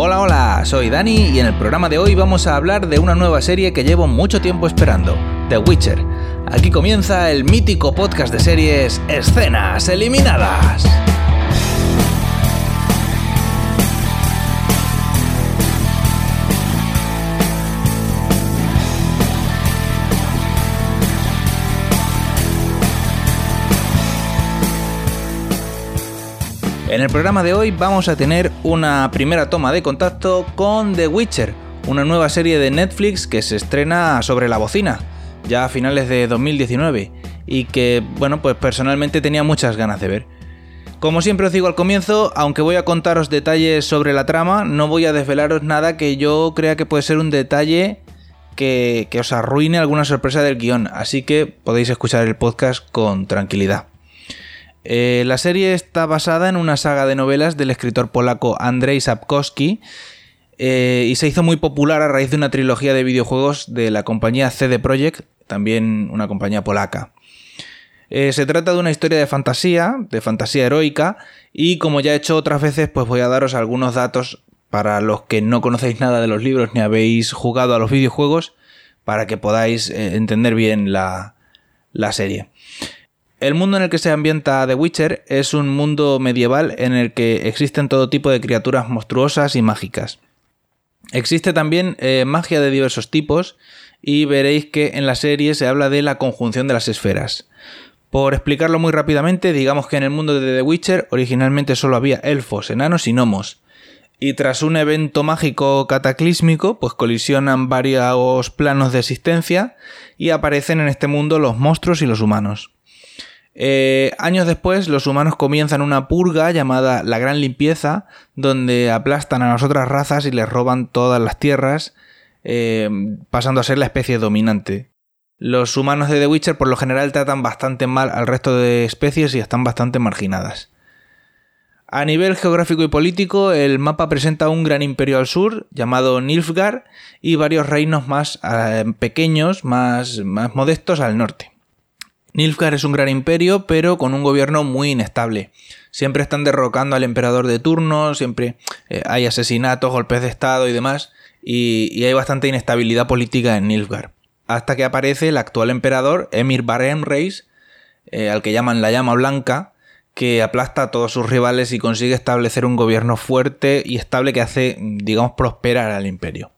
Hola, hola, soy Dani y en el programa de hoy vamos a hablar de una nueva serie que llevo mucho tiempo esperando, The Witcher. Aquí comienza el mítico podcast de series Escenas Eliminadas. En el programa de hoy vamos a tener una primera toma de contacto con The Witcher, una nueva serie de Netflix que se estrena sobre la bocina, ya a finales de 2019, y que, bueno, pues personalmente tenía muchas ganas de ver. Como siempre os digo al comienzo, aunque voy a contaros detalles sobre la trama, no voy a desvelaros nada que yo crea que puede ser un detalle que, que os arruine alguna sorpresa del guion, así que podéis escuchar el podcast con tranquilidad. Eh, la serie está basada en una saga de novelas del escritor polaco Andrzej Sapkowski eh, y se hizo muy popular a raíz de una trilogía de videojuegos de la compañía CD Projekt, también una compañía polaca. Eh, se trata de una historia de fantasía, de fantasía heroica, y como ya he hecho otras veces, pues voy a daros algunos datos para los que no conocéis nada de los libros ni habéis jugado a los videojuegos, para que podáis entender bien la serie. El mundo en el que se ambienta The Witcher es un mundo medieval en el que existen todo tipo de criaturas monstruosas y mágicas. Existe también eh, magia de diversos tipos y veréis que en la serie se habla de la conjunción de las esferas. Por explicarlo muy rápidamente, digamos que en el mundo de The Witcher originalmente solo había elfos, enanos y gnomos. Y tras un evento mágico cataclísmico, pues colisionan varios planos de existencia y aparecen en este mundo los monstruos y los humanos. Eh, años después, los humanos comienzan una purga llamada la Gran Limpieza, donde aplastan a las otras razas y les roban todas las tierras, eh, pasando a ser la especie dominante. Los humanos de The Witcher por lo general tratan bastante mal al resto de especies y están bastante marginadas. A nivel geográfico y político, el mapa presenta un gran imperio al sur, llamado Nilfgaard, y varios reinos más eh, pequeños, más, más modestos al norte. Nilfgaard es un gran imperio, pero con un gobierno muy inestable. Siempre están derrocando al emperador de turno, siempre eh, hay asesinatos, golpes de estado y demás, y, hay bastante inestabilidad política en Nilfgaard. Hasta que aparece el actual emperador, Emir Baren Reis, eh, al que llaman la llama blanca, que aplasta a todos sus rivales y consigue establecer un gobierno fuerte y estable que hace, digamos, prosperar al imperio.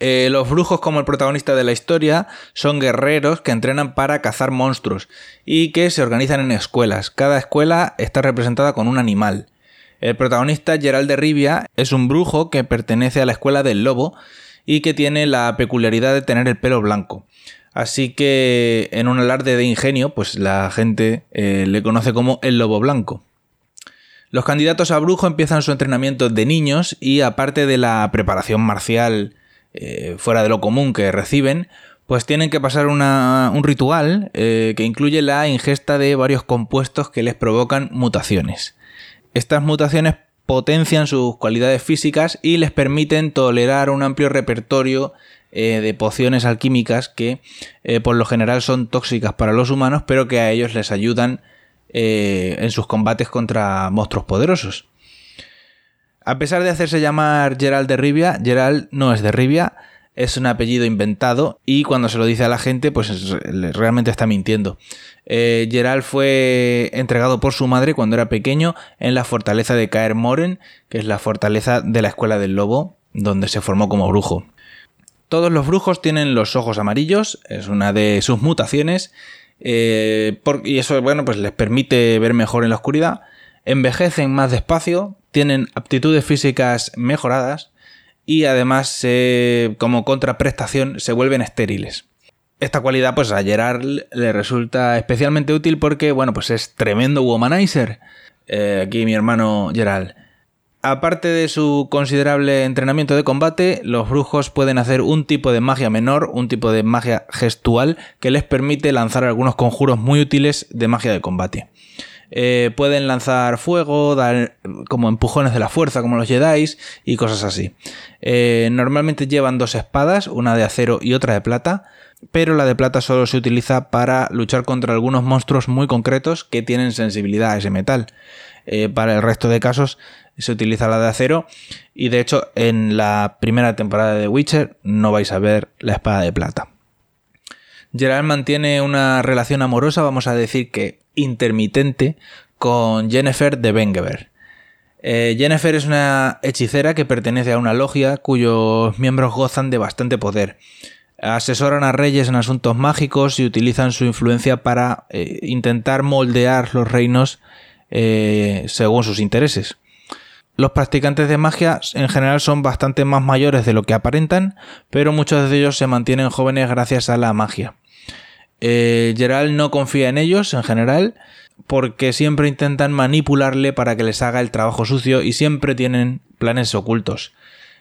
Eh, los brujos, como el protagonista de la historia, son guerreros que entrenan para cazar monstruos y que se organizan en escuelas. Cada escuela está representada con un animal. El protagonista, Gerald de Rivia, es un brujo que pertenece a la escuela del lobo y que tiene la peculiaridad de tener el pelo blanco. Así que en un alarde de ingenio, pues la gente eh, le conoce como el lobo blanco. Los candidatos a brujo empiezan su entrenamiento de niños y aparte de la preparación marcial eh, fuera de lo común que reciben, pues tienen que pasar un ritual eh, que incluye la ingesta de varios compuestos que les provocan mutaciones. Estas mutaciones potencian sus cualidades físicas y les permiten tolerar un amplio repertorio eh, de pociones alquímicas que por lo general son tóxicas para los humanos, pero que a ellos les ayudan en sus combates contra monstruos poderosos. A pesar de hacerse llamar Gerald de Rivia, Gerald no es de Rivia, es un apellido inventado y cuando se lo dice a la gente, pues realmente está mintiendo. Eh, Gerald fue entregado por su madre cuando era pequeño en la fortaleza de Caer Moren, que es la fortaleza de la Escuela del Lobo, donde se formó como brujo. Todos los brujos tienen los ojos amarillos, es una de sus mutaciones, eh, y eso bueno, pues les permite ver mejor en la oscuridad envejecen más despacio, tienen aptitudes físicas mejoradas y además como contraprestación se vuelven estériles. Esta cualidad pues a Gerard le resulta especialmente útil porque bueno pues es tremendo womanizer. Eh, aquí mi hermano Gerald. Aparte de su considerable entrenamiento de combate, los brujos pueden hacer un tipo de magia menor, un tipo de magia gestual que les permite lanzar algunos conjuros muy útiles de magia de combate. Eh, pueden lanzar fuego, dar como empujones de la fuerza, como los Jedi y cosas así. Eh, normalmente llevan dos espadas, una de acero y otra de plata, pero la de plata solo se utiliza para luchar contra algunos monstruos muy concretos que tienen sensibilidad a ese metal. Eh, para el resto de casos se utiliza la de acero. Y de hecho, en la primera temporada de Witcher no vais a ver la espada de plata. Geralt mantiene una relación amorosa, vamos a decir que intermitente, con Jennifer de Bengeber. Eh, Jennifer es una hechicera que pertenece a una logia cuyos miembros gozan de bastante poder. Asesoran a reyes en asuntos mágicos y utilizan su influencia para eh, intentar moldear los reinos eh, según sus intereses. Los practicantes de magia en general son bastante más mayores de lo que aparentan, pero muchos de ellos se mantienen jóvenes gracias a la magia. Gerald no confía en ellos en general porque siempre intentan manipularle para que les haga el trabajo sucio y siempre tienen planes ocultos.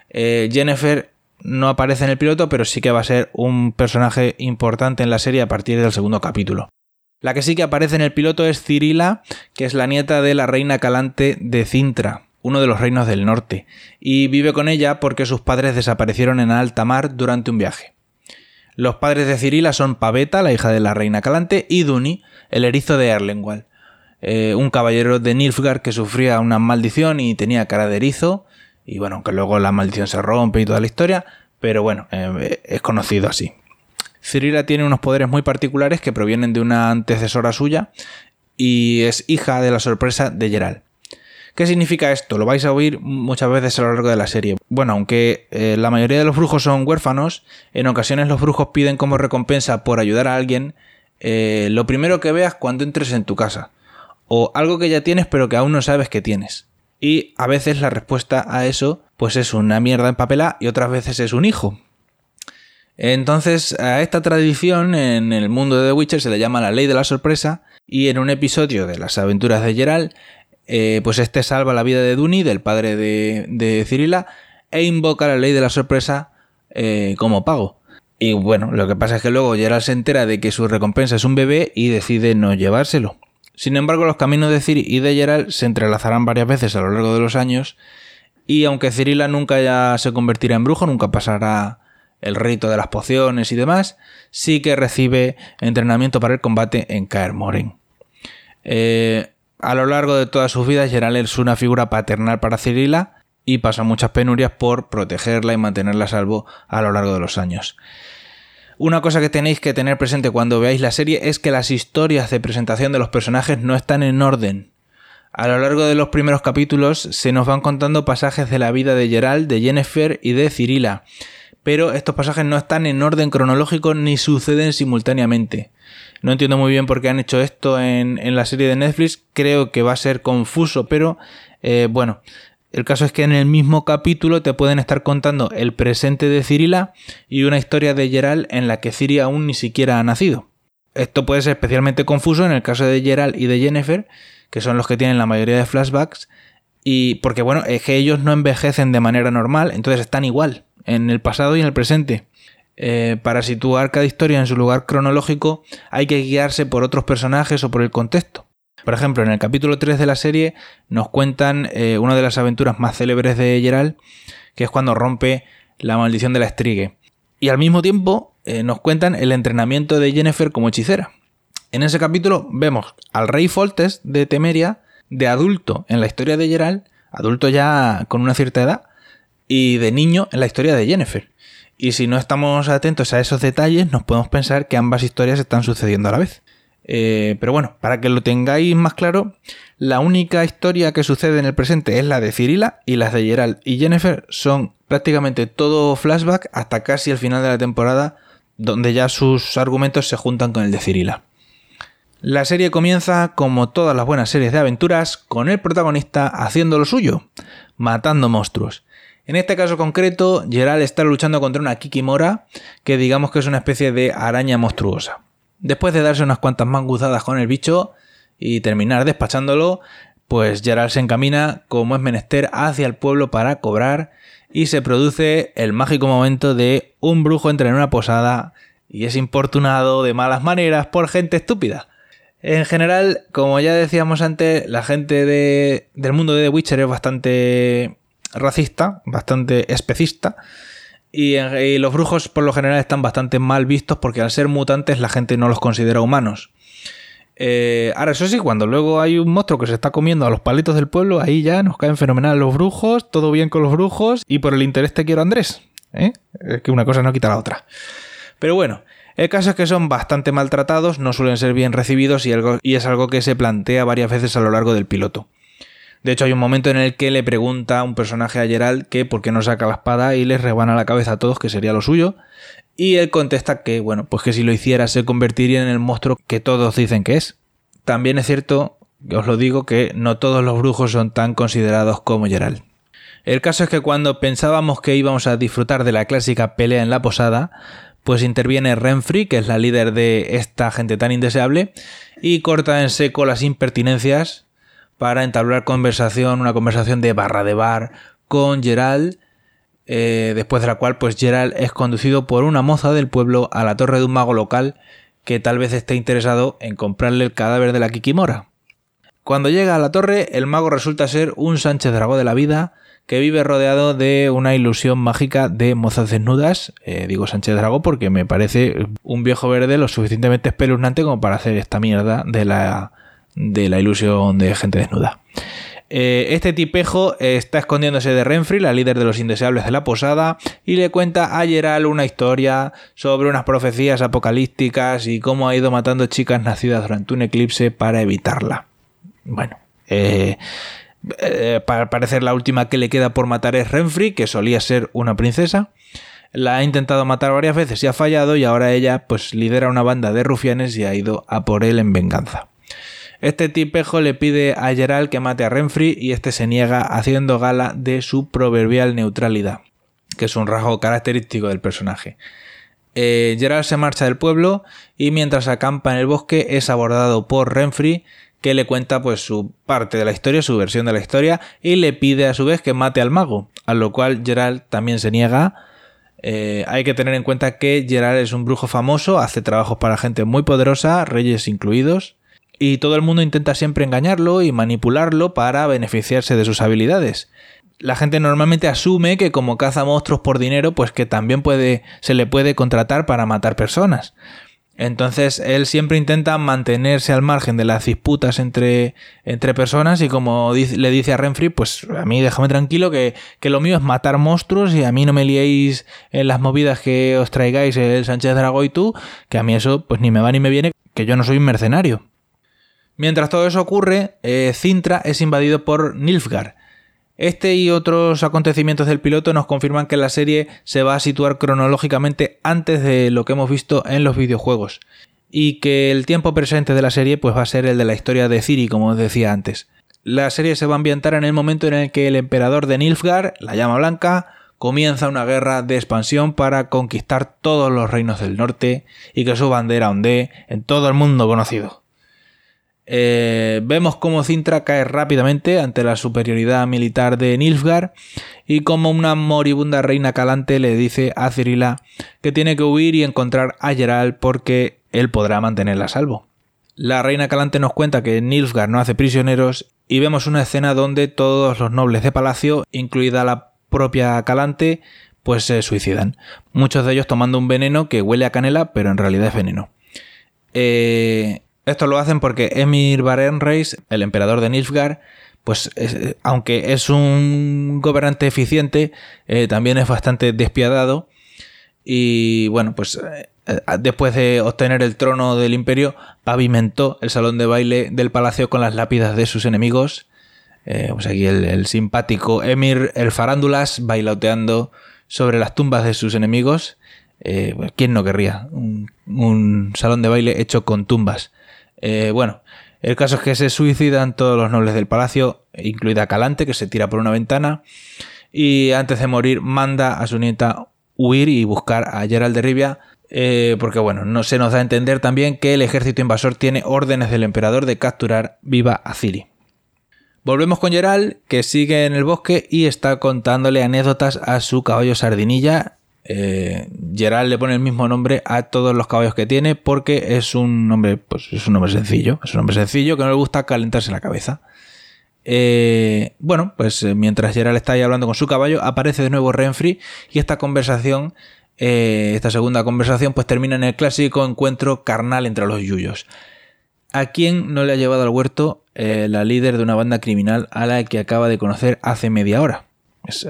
Eh, Jennifer no aparece en el piloto, pero sí que va a ser un personaje importante en la serie a partir del segundo capítulo. La que sí que aparece en el piloto es Cirila, que es la nieta de la reina calante de Cintra, uno de los reinos del norte, y vive con ella porque sus padres desaparecieron en alta mar durante un viaje. Los padres de Cirila son Paveta, la hija de la reina Calante, y Duni, el erizo de Erlenwald, eh, un caballero de Nilfgaard que sufría una maldición y tenía cara de erizo, y bueno, que luego la maldición se rompe y toda la historia, pero bueno, eh, es conocido así. Cirila tiene unos poderes muy particulares que provienen de una antecesora suya y es hija de la sorpresa de Geralt. ¿Qué significa esto? Lo vais a oír muchas veces a lo largo de la serie. Bueno, aunque eh, la mayoría de los brujos son huérfanos, en ocasiones los brujos piden como recompensa por ayudar a alguien eh, lo primero que veas cuando entres en tu casa. O algo que ya tienes pero que aún no sabes que tienes. Y a veces la respuesta a eso pues es una mierda en papelá y otras veces es un hijo. Entonces a esta tradición en el mundo de The Witcher se le llama la ley de la sorpresa y en un episodio de las aventuras de Geralt eh, pues este salva la vida de Duni, del padre de, Cirila, e invoca la ley de la sorpresa eh, como pago. Y bueno, lo que pasa es que luego Geralt se entera de que su recompensa es un bebé y decide no llevárselo. Sin embargo, los caminos de Ciri y de Geralt se entrelazarán varias veces a lo largo de los años, y aunque Cirila nunca ya se convertirá en brujo, nunca pasará el rito de las pociones y demás, sí que recibe entrenamiento para el combate en Kaer Morhen. Eh, a lo largo de toda su vida, Geralt es una figura paternal para Cirila y pasa muchas penurias por protegerla y mantenerla a salvo a lo largo de los años. Una cosa que tenéis que tener presente cuando veáis la serie es que las historias de presentación de los personajes no están en orden. A lo largo de los primeros capítulos se nos van contando pasajes de la vida de Geralt, de Jennifer y de Cirila, pero estos pasajes no están en orden cronológico ni suceden simultáneamente. No entiendo muy bien por qué han hecho esto en, la serie de Netflix. Creo que va a ser confuso, pero eh, bueno. El caso es que en el mismo capítulo te pueden estar contando el presente de Cirila y una historia de Geralt en la que Ciri aún ni siquiera ha nacido. Esto puede ser especialmente confuso en el caso de Geralt y de Jennifer, que son los que tienen la mayoría de flashbacks, y porque bueno, es que ellos no envejecen de manera normal, entonces están igual en el pasado y en el presente. Eh, para situar cada historia en su lugar cronológico hay que guiarse por otros personajes o por el contexto. Por ejemplo, en el capítulo 3 de la serie nos cuentan eh, una de las aventuras más célebres de Geralt, que es cuando rompe la maldición de la estrigue. Y al mismo tiempo eh, nos cuentan el entrenamiento de Jennifer como hechicera. En ese capítulo vemos al rey Foltes de Temeria de adulto en la historia de Geralt, adulto ya con una cierta edad, y de niño en la historia de Jennifer. Y si no estamos atentos a esos detalles, nos podemos pensar que ambas historias están sucediendo a la vez. Eh, pero bueno, para que lo tengáis más claro, la única historia que sucede en el presente es la de Cirila y las de Gerald y Jennifer son prácticamente todo flashback hasta casi el final de la temporada, donde ya sus argumentos se juntan con el de Cirila. La serie comienza, como todas las buenas series de aventuras, con el protagonista haciendo lo suyo, matando monstruos. En este caso concreto, Gerald está luchando contra una Kikimora, que digamos que es una especie de araña monstruosa. Después de darse unas cuantas manguzadas con el bicho y terminar despachándolo, pues Gerald se encamina como es menester hacia el pueblo para cobrar y se produce el mágico momento de un brujo entra en una posada y es importunado de malas maneras por gente estúpida. En general, como ya decíamos antes, la gente del mundo de The Witcher es bastante racista, bastante especista. Y, los brujos por lo general están bastante mal vistos porque al ser mutantes la gente no los considera humanos. Eh, ahora, eso sí, cuando luego hay un monstruo que se está comiendo a los palitos del pueblo, ahí ya nos caen fenomenal los brujos, todo bien con los brujos, y por el interés te quiero Andrés. ¿eh? Es que una cosa no quita la otra. Pero bueno, el caso es que son bastante maltratados, no suelen ser bien recibidos y, y es algo que se plantea varias veces a lo largo del piloto. De hecho, hay un momento en el que le pregunta un personaje a Gerald que por qué no saca la espada y les rebana la cabeza a todos, que sería lo suyo. Y él contesta que, bueno, pues que si lo hiciera se convertiría en el monstruo que todos dicen que es. También es cierto, os lo digo, que no todos los brujos son tan considerados como Gerald. El caso es que cuando pensábamos que íbamos a disfrutar de la clásica pelea en la posada, pues interviene Renfrey, que es la líder de esta gente tan indeseable, y corta en seco las impertinencias para entablar conversación, una conversación de barra de bar con Gerald, eh, después de la cual pues Gerald es conducido por una moza del pueblo a la torre de un mago local que tal vez esté interesado en comprarle el cadáver de la Kikimora. Cuando llega a la torre, el mago resulta ser un Sánchez Dragó de la vida que vive rodeado de una ilusión mágica de mozas desnudas. Eh, digo Sánchez Dragó porque me parece un viejo verde lo suficientemente espeluznante como para hacer esta mierda de la de la ilusión de gente desnuda. Eh, este tipejo está escondiéndose de Renfrey, la líder de los indeseables de la posada, y le cuenta a Gerald una historia sobre unas profecías apocalípticas y cómo ha ido matando chicas nacidas durante un eclipse para evitarla. Bueno, eh, eh, para parecer la última que le queda por matar es Renfrey, que solía ser una princesa. La ha intentado matar varias veces y ha fallado, y ahora ella pues lidera una banda de rufianes y ha ido a por él en venganza. Este tipejo le pide a Gerald que mate a Renfrey y este se niega haciendo gala de su proverbial neutralidad, que es un rasgo característico del personaje. Eh, Gerald se marcha del pueblo y mientras acampa en el bosque es abordado por Renfrey que le cuenta pues su parte de la historia, su versión de la historia y le pide a su vez que mate al mago, a lo cual Gerald también se niega. Eh, hay que tener en cuenta que Gerald es un brujo famoso, hace trabajos para gente muy poderosa, reyes incluidos, y todo el mundo intenta siempre engañarlo y manipularlo para beneficiarse de sus habilidades. La gente normalmente asume que como caza monstruos por dinero, pues que también puede, se le puede contratar para matar personas. Entonces él siempre intenta mantenerse al margen de las disputas entre, entre personas y como le dice a Renfrey, pues a mí déjame tranquilo que, que, lo mío es matar monstruos y a mí no me liéis en las movidas que os traigáis el Sánchez Drago y tú, que a mí eso pues ni me va ni me viene, que yo no soy un mercenario. Mientras todo eso ocurre, eh, Cintra es invadido por Nilfgaard. Este y otros acontecimientos del piloto nos confirman que la serie se va a situar cronológicamente antes de lo que hemos visto en los videojuegos y que el tiempo presente de la serie pues va a ser el de la historia de Ciri, como os decía antes. La serie se va a ambientar en el momento en el que el emperador de Nilfgaard, la llama blanca, comienza una guerra de expansión para conquistar todos los reinos del norte y que su bandera ondee en todo el mundo conocido. Eh, vemos cómo Cintra cae rápidamente ante la superioridad militar de Nilfgaard y como una moribunda reina calante le dice a Cirila que tiene que huir y encontrar a Gerald porque él podrá mantenerla a salvo. La reina calante nos cuenta que Nilfgaard no hace prisioneros y vemos una escena donde todos los nobles de palacio, incluida la propia calante, pues se suicidan. Muchos de ellos tomando un veneno que huele a canela, pero en realidad es veneno. Eh, esto lo hacen porque Emir Barenreis, el emperador de Nilfgaard, pues aunque es un gobernante eficiente, eh, también es bastante despiadado. Y bueno, pues eh, después de obtener el trono del imperio, pavimentó el salón de baile del palacio con las lápidas de sus enemigos. Eh, pues aquí el, simpático Emir el Farándulas bailoteando sobre las tumbas de sus enemigos. Pues, ¿Quién no querría un salón de baile hecho con tumbas? Eh, bueno, el caso es que se suicidan todos los nobles del palacio, incluida Calante, que se tira por una ventana, y antes de morir manda a su nieta huir y buscar a Gerald de Rivia, eh, porque bueno, no se nos da a entender también que el ejército invasor tiene órdenes del emperador de capturar viva a Ciri. Volvemos con Gerald, que sigue en el bosque y está contándole anécdotas a su caballo sardinilla, eh, le pone el mismo nombre a todos los caballos que tiene porque es un nombre, pues es un nombre sencillo, es un nombre sencillo que no le gusta calentarse la cabeza. Eh, bueno, pues eh, mientras Gerald está ahí hablando con su caballo, aparece de nuevo Renfrey y esta conversación, esta segunda conversación, pues termina en el clásico encuentro carnal entre los yuyos. ¿A quién no le ha llevado al huerto eh, la líder de una banda criminal a la que acaba de conocer hace media hora?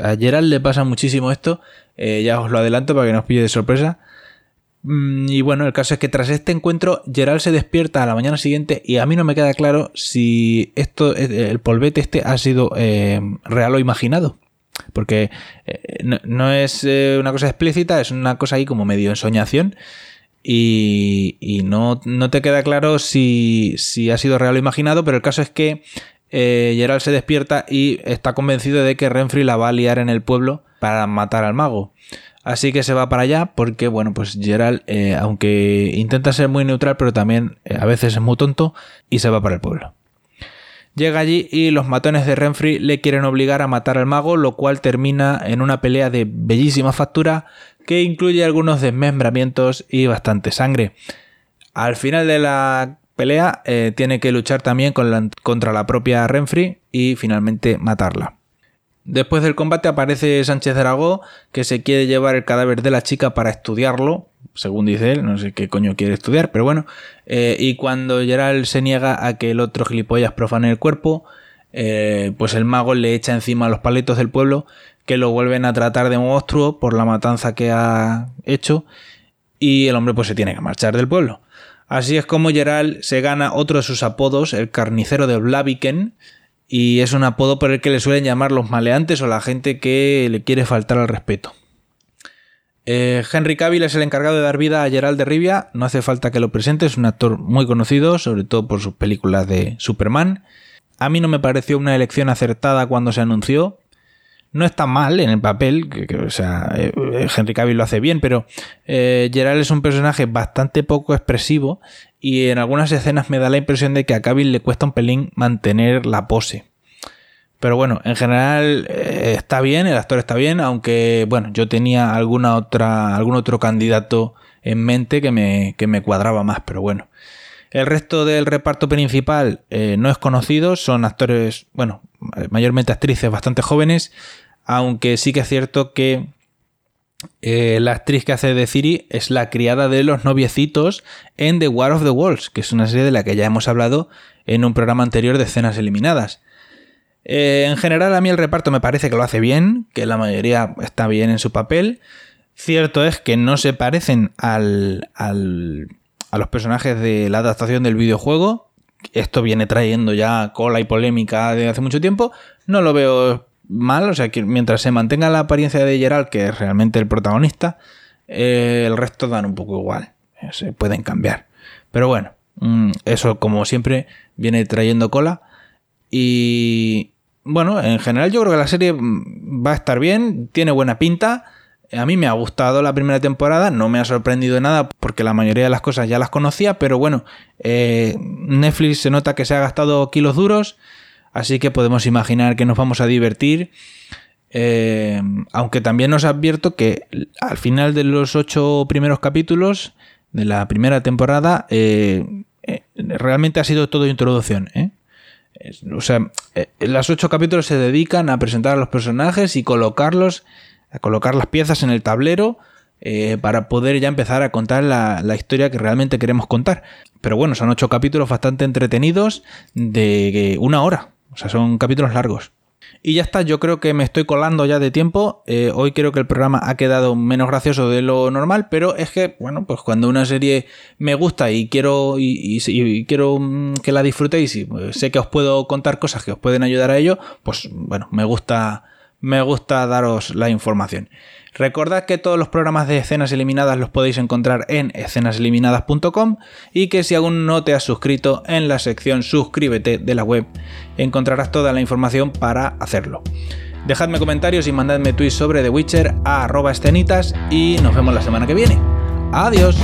A Gerald le pasa muchísimo esto, eh, ya os lo adelanto para que nos pille de sorpresa. Mm, y bueno, el caso es que tras este encuentro, Gerald se despierta a la mañana siguiente y a mí no me queda claro si esto, eh, el polvete este ha sido real o imaginado. Porque no, es una cosa explícita, es una cosa ahí como medio ensoñación y, no, te queda claro si, ha sido real o imaginado, pero el caso es que eh, Gerald se despierta y está convencido de que Renfrey la va a liar en el pueblo para matar al mago. Así que se va para allá porque, bueno, pues Gerald, eh, aunque intenta ser muy neutral, pero también eh, a veces es muy tonto y se va para el pueblo. Llega allí y los matones de Renfrey le quieren obligar a matar al mago, lo cual termina en una pelea de bellísima factura que incluye algunos desmembramientos y bastante sangre. Al final de la pelea eh, tiene que luchar también contra la propia Renfrey y finalmente matarla. Después del combate aparece Sánchez Aragó que se quiere llevar el cadáver de la chica para estudiarlo, según dice él, no sé qué coño quiere estudiar, pero bueno. Eh, y cuando Gerald se niega a que el otro gilipollas profane el cuerpo, eh, pues el mago le echa encima los paletos del pueblo que lo vuelven a tratar de monstruo por la matanza que ha hecho y el hombre pues se tiene que marchar del pueblo. Así es como Gerald se gana otro de sus apodos, el carnicero de Blaviken, y es un apodo por el que le suelen llamar los maleantes o la gente que le quiere faltar al respeto. Eh, Henry Cavill es el encargado de dar vida a Gerald de Rivia, no hace falta que lo presente, es un actor muy conocido, sobre todo por sus películas de Superman. A mí no me pareció una elección acertada cuando se anunció, no está mal en el papel, que, o sea, eh, Henry Cavill lo hace bien, pero eh, Gerald es un personaje bastante poco expresivo y en algunas escenas me da la impresión de que a Cavill le cuesta un pelín mantener la pose. Pero bueno, en general eh, está bien, el actor está bien, aunque bueno, yo tenía alguna otra, algún otro candidato en mente que me, que me cuadraba más, pero bueno. El resto del reparto principal no es conocido, son actores, bueno, mayormente actrices bastante jóvenes aunque sí que es cierto que eh, la actriz que hace de Ciri es la criada de los noviecitos en The War of the Walls, que es una serie de la que ya hemos hablado en un programa anterior de escenas eliminadas. Eh, en general a mí el reparto me parece que lo hace bien, que la mayoría está bien en su papel. Cierto es que no se parecen al, al, a los personajes de la adaptación del videojuego. Esto viene trayendo ya cola y polémica de hace mucho tiempo. No lo veo mal, o sea, que mientras se mantenga la apariencia de Gerald, que es realmente el protagonista, eh, el resto dan un poco igual, se pueden cambiar. Pero bueno, mm, eso como siempre viene trayendo cola. Y bueno, en general yo creo que la serie mm, va a estar bien, tiene buena pinta. A mí me ha gustado la primera temporada, no me ha sorprendido nada porque la mayoría de las cosas ya las conocía, pero bueno, eh, Netflix se nota que se ha gastado kilos duros Así que podemos imaginar que nos vamos a divertir. Eh, aunque también nos advierto que al final de los ocho primeros capítulos de la primera temporada, eh, eh, realmente ha sido todo introducción. O sea, los ocho capítulos se dedican a presentar a los personajes y colocarlos, a colocar las piezas en el tablero para poder ya empezar a contar la, la, historia que realmente queremos contar. Pero bueno, son ocho capítulos bastante entretenidos de una hora. O sea, son capítulos largos. Y ya está, yo creo que me estoy colando ya de tiempo. Eh, hoy creo que el programa ha quedado menos gracioso de lo normal, pero es que, bueno, pues cuando una serie me gusta y quiero, y, quiero mm, que la disfrutéis y pues, sé que os puedo contar cosas que os pueden ayudar a ello, pues bueno, me gusta, me gusta daros la información. Recordad que todos los programas de escenas eliminadas los podéis encontrar en escenaseliminadas.com y que si aún no te has suscrito en la sección suscríbete de la web encontrarás toda la información para hacerlo. Dejadme comentarios y mandadme tweets sobre The Witcher a escenitas y nos vemos la semana que viene. Adiós.